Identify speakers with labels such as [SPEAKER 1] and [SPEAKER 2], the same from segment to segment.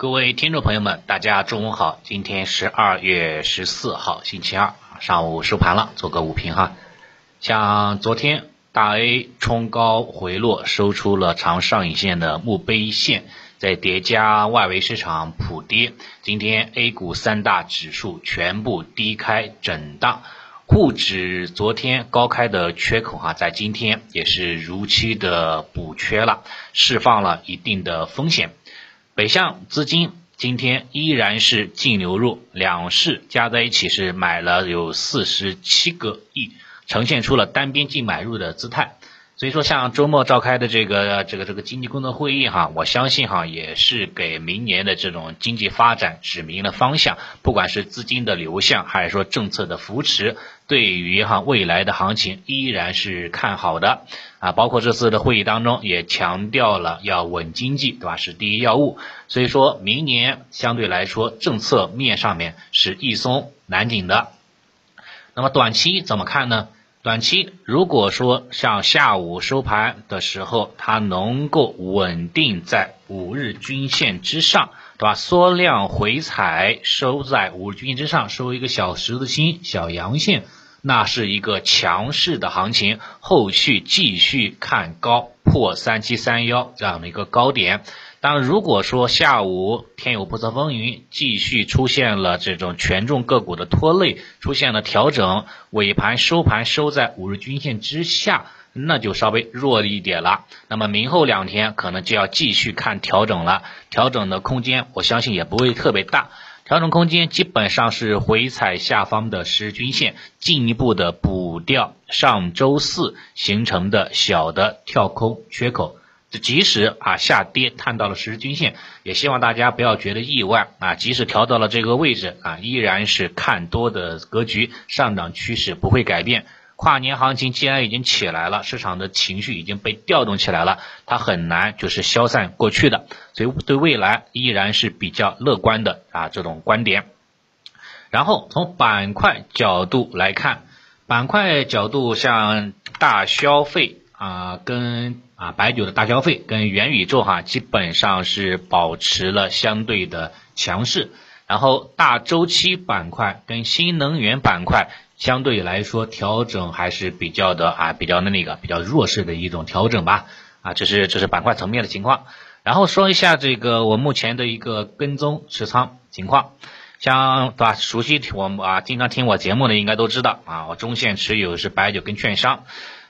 [SPEAKER 1] 各位听众朋友们，大家中午好。今天十二月十四号，星期二，上午收盘了，做个午评哈。像昨天大 A 冲高回落，收出了长上影线的墓碑线，再叠加外围市场普跌，今天 A 股三大指数全部低开震荡，沪指昨天高开的缺口哈，在今天也是如期的补缺了，释放了一定的风险。北向资金今天依然是净流入，两市加在一起是买了有四十七个亿，呈现出了单边净买入的姿态。所以说，像周末召开的这个这个这个经济工作会议哈，我相信哈也是给明年的这种经济发展指明了方向。不管是资金的流向，还是说政策的扶持，对于哈未来的行情依然是看好的啊。包括这次的会议当中也强调了要稳经济，对吧？是第一要务。所以说明年相对来说政策面上面是易松难紧的。那么短期怎么看呢？短期如果说像下午收盘的时候，它能够稳定在五日均线之上，对吧？缩量回踩收在五日均线之上，收一个小十字星、小阳线，那是一个强势的行情。后续继续看高，破三七三幺这样的一个高点。但如果说下午天有不测风云，继续出现了这种权重个股的拖累，出现了调整，尾盘收盘收在五日均线之下，那就稍微弱一点了。那么明后两天可能就要继续看调整了，调整的空间我相信也不会特别大，调整空间基本上是回踩下方的十日均线，进一步的补掉上周四形成的小的跳空缺口。这即使啊下跌探到了十日均线，也希望大家不要觉得意外啊。即使调到了这个位置啊，依然是看多的格局，上涨趋势不会改变。跨年行情既然已经起来了，市场的情绪已经被调动起来了，它很难就是消散过去的。所以对未来依然是比较乐观的啊这种观点。然后从板块角度来看，板块角度像大消费啊跟。啊，白酒的大消费跟元宇宙哈，基本上是保持了相对的强势。然后大周期板块跟新能源板块相对来说调整还是比较的啊，比较的那个比较弱势的一种调整吧。啊，这是这是板块层面的情况。然后说一下这个我目前的一个跟踪持仓情况，像对吧？熟悉我啊，经常听我节目的应该都知道啊，我中线持有是白酒跟券商。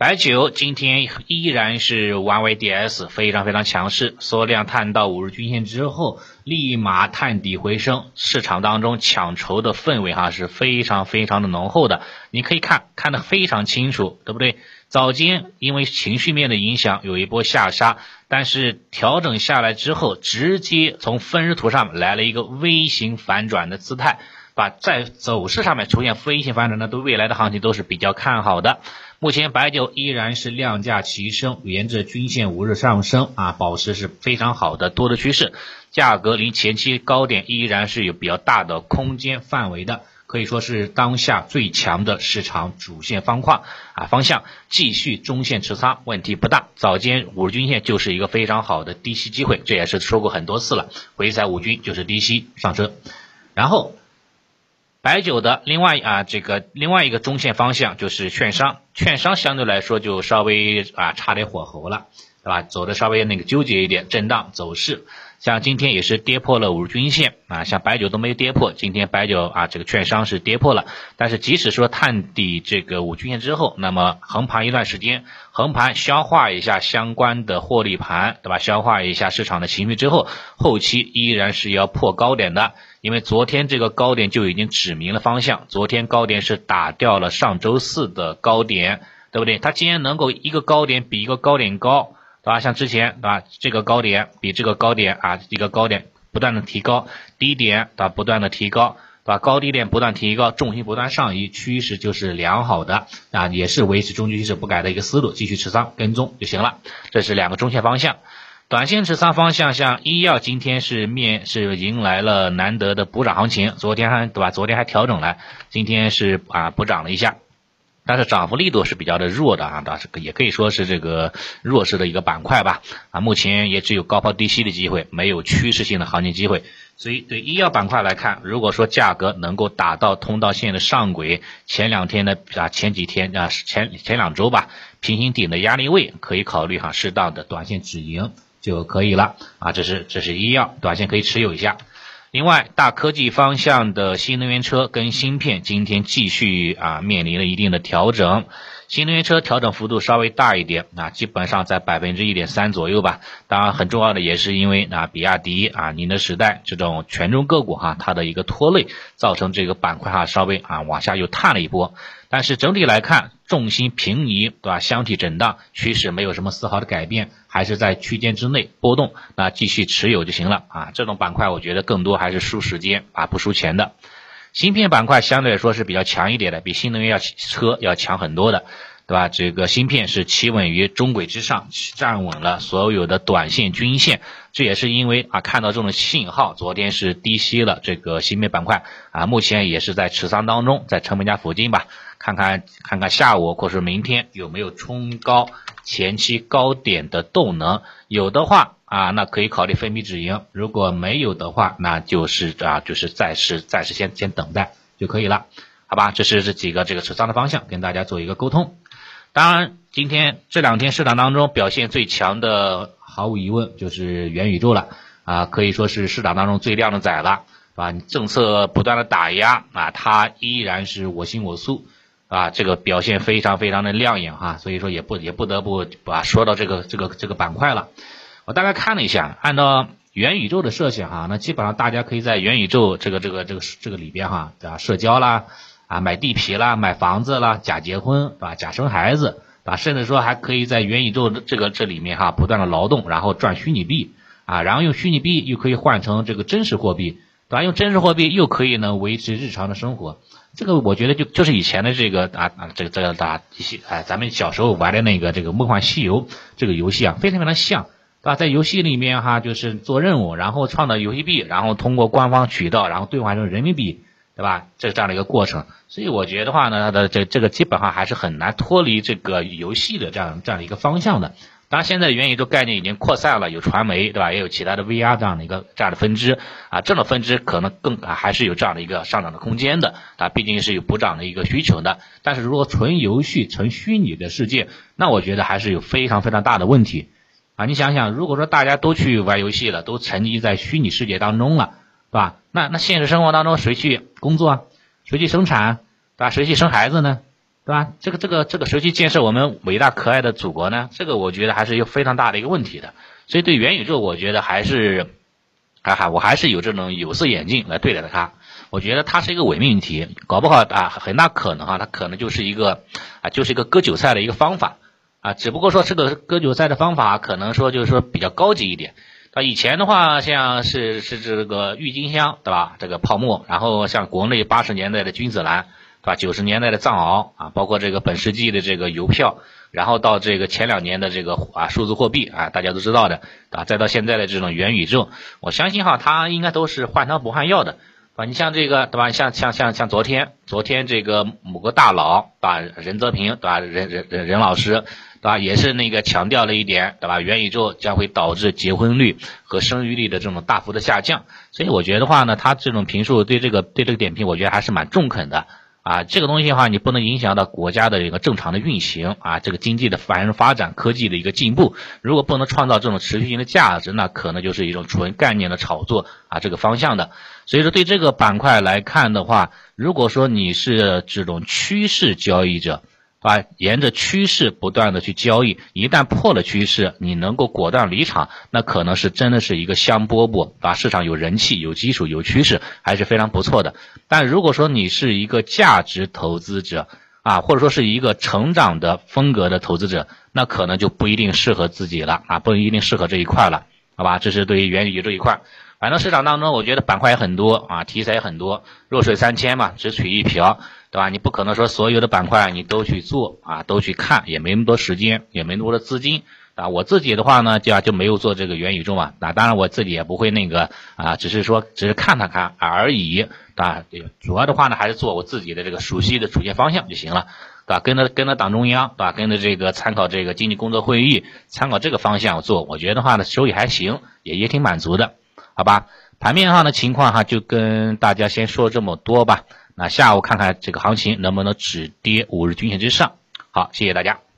[SPEAKER 1] 白酒今天依然是 YYDS 非常非常强势，缩量探到五日均线之后，立马探底回升，市场当中抢筹的氛围哈是非常非常的浓厚的，你可以看看得非常清楚，对不对？早间因为情绪面的影响有一波下杀，但是调整下来之后，直接从分时图上来了一个微型反转的姿态，把在走势上面出现微型反转，那对未来的行情都是比较看好的。目前白酒依然是量价齐升，沿着均线五日上升啊，保持是非常好的多的趋势，价格离前期高点依然是有比较大的空间范围的，可以说是当下最强的市场主线方块啊方向，继续中线持仓问题不大，早间五日均线就是一个非常好的低吸机会，这也是说过很多次了，回踩五均就是低吸上车，然后。白酒的另外啊，这个另外一个中线方向就是券商，券商相对来说就稍微啊差点火候了，对吧？走的稍微那个纠结一点，震荡走势。像今天也是跌破了五日均线啊，像白酒都没跌破，今天白酒啊这个券商是跌破了。但是即使说探底这个五均线之后，那么横盘一段时间，横盘消化一下相关的获利盘，对吧？消化一下市场的情绪之后，后期依然是要破高点的。因为昨天这个高点就已经指明了方向，昨天高点是打掉了上周四的高点，对不对？它既然能够一个高点比一个高点高，对吧？像之前对吧，这个高点比这个高点啊，一个高点不断的提高，低点对吧，不断的提高，对吧？高低点不断提高，重心不断上移，趋势就是良好的啊，也是维持中期趋势不改的一个思路，继续持仓跟踪就行了。这是两个中线方向。短线持仓方向，像医药今天是面是迎来了难得的补涨行情，昨天还对吧？昨天还调整了，今天是啊补涨了一下。但是涨幅力度是比较的弱的啊，当是也可以说是这个弱势的一个板块吧啊，目前也只有高抛低吸的机会，没有趋势性的行情机会。所以对医药板块来看，如果说价格能够达到通道线的上轨，前两天的啊前几天啊前前两周吧，平行顶的压力位可以考虑哈，适当的短线止盈就可以了啊，这是这是医药，短线可以持有一下。另外，大科技方向的新能源车跟芯片今天继续啊面临了一定的调整，新能源车调整幅度稍微大一点啊，基本上在百分之一点三左右吧。当然，很重要的也是因为啊比亚迪啊宁德时代这种权重个股哈，它的一个拖累，造成这个板块哈稍微啊往下又探了一波。但是整体来看，重心平移，对吧？箱体震荡，趋势没有什么丝毫的改变，还是在区间之内波动，那继续持有就行了啊。这种板块我觉得更多还是输时间啊，不输钱的。芯片板块相对来说是比较强一点的，比新能源要车要强很多的。对吧？这个芯片是企稳于中轨之上，站稳了所有的短线均线。这也是因为啊，看到这种信号，昨天是低吸了这个芯片板块啊，目前也是在持仓当中，在成本价附近吧。看看看看下午或是明天有没有冲高前期高点的动能，有的话啊，那可以考虑分批止盈；如果没有的话，那就是啊，就是暂时暂时先先等待就可以了，好吧？这是这几个这个持仓的方向，跟大家做一个沟通。当然，今天这两天市场当中表现最强的，毫无疑问就是元宇宙了啊，可以说是市场当中最靓的仔了，是吧？政策不断的打压啊，它依然是我行我素，啊，这个表现非常非常的亮眼哈，所以说也不也不得不把说到这个这个这个板块了。我大概看了一下，按照元宇宙的设想哈，那基本上大家可以在元宇宙这个这个这个这个里边哈，啊，社交啦。啊，买地皮啦，买房子啦，假结婚，对吧？假生孩子，对吧？甚至说还可以在元宇宙这个这里面哈，不断的劳动，然后赚虚拟币啊，然后用虚拟币又可以换成这个真实货币，对吧？用真实货币又可以呢维持日常的生活。这个我觉得就就是以前的这个啊啊这个这个大西哎，咱们小时候玩的那个这个梦幻西游这个游戏啊，非常非常像，对吧？在游戏里面哈，就是做任务，然后创造游戏币，然后通过官方渠道，然后兑换成人民币。对吧？这这样的一个过程，所以我觉得话呢，它的这这个基本上还是很难脱离这个游戏的这样这样的一个方向的。当然，现在元宇宙概念已经扩散了，有传媒，对吧？也有其他的 VR 这样的一个这样的分支啊，这种分支可能更啊还是有这样的一个上涨的空间的啊，毕竟是有补涨的一个需求的。但是如果纯游戏、纯虚拟的世界，那我觉得还是有非常非常大的问题啊！你想想，如果说大家都去玩游戏了，都沉浸在虚拟世界当中了。是吧？那那现实生活当中谁去工作啊？谁去生产？对吧？谁去生孩子呢？对吧？这个这个这个谁去建设我们伟大可爱的祖国呢？这个我觉得还是有非常大的一个问题的。所以对元宇宙，我觉得还是啊哈我还是有这种有色眼镜来对待的它。我觉得它是一个伪命题，搞不好啊，很大可能啊，它可能就是一个啊，就是一个割韭菜的一个方法啊。只不过说这个割韭菜的方法，可能说就是说比较高级一点。啊，以前的话，像是是这个郁金香，对吧？这个泡沫，然后像国内八十年代的君子兰，对吧？九十年代的藏獒啊，包括这个本世纪的这个邮票，然后到这个前两年的这个啊数字货币啊，大家都知道的啊，再到现在的这种元宇宙，我相信哈，它应该都是换汤不换药的，啊，你像这个，对吧？像像像像昨天，昨天这个某个大佬，对吧？任泽平，对吧？任任任任老师。对吧？也是那个强调了一点，对吧？元宇宙将会导致结婚率和生育率的这种大幅的下降，所以我觉得话呢，他这种评述对这个对这个点评，我觉得还是蛮中肯的啊。这个东西的话，你不能影响到国家的一个正常的运行啊，这个经济的繁荣发展、科技的一个进步。如果不能创造这种持续性的价值，那可能就是一种纯概念的炒作啊，这个方向的。所以说，对这个板块来看的话，如果说你是这种趋势交易者。啊，沿着趋势不断的去交易，一旦破了趋势，你能够果断离场，那可能是真的是一个香饽饽，啊，市场有人气、有基础、有趋势，还是非常不错的。但如果说你是一个价值投资者，啊，或者说是一个成长的风格的投资者，那可能就不一定适合自己了，啊，不一定适合这一块了，好吧？这是对于元宇宙一块。反正市场当中，我觉得板块也很多啊，题材也很多，弱水三千嘛，只取一瓢，对吧？你不可能说所有的板块你都去做啊，都去看，也没那么多时间，也没那么多资金啊。我自己的话呢，就就没有做这个元宇宙嘛。那当然我自己也不会那个啊，只是说只是看它看而已啊。主要的话呢，还是做我自己的这个熟悉的主线方向就行了。对吧？跟着跟着党中央，对吧？跟着这个参考这个经济工作会议，参考这个方向做，我觉得话呢，收益还行，也也挺满足的，好吧？盘面上的情况哈，就跟大家先说这么多吧。那下午看看这个行情能不能止跌五日均线之上。好，谢谢大家。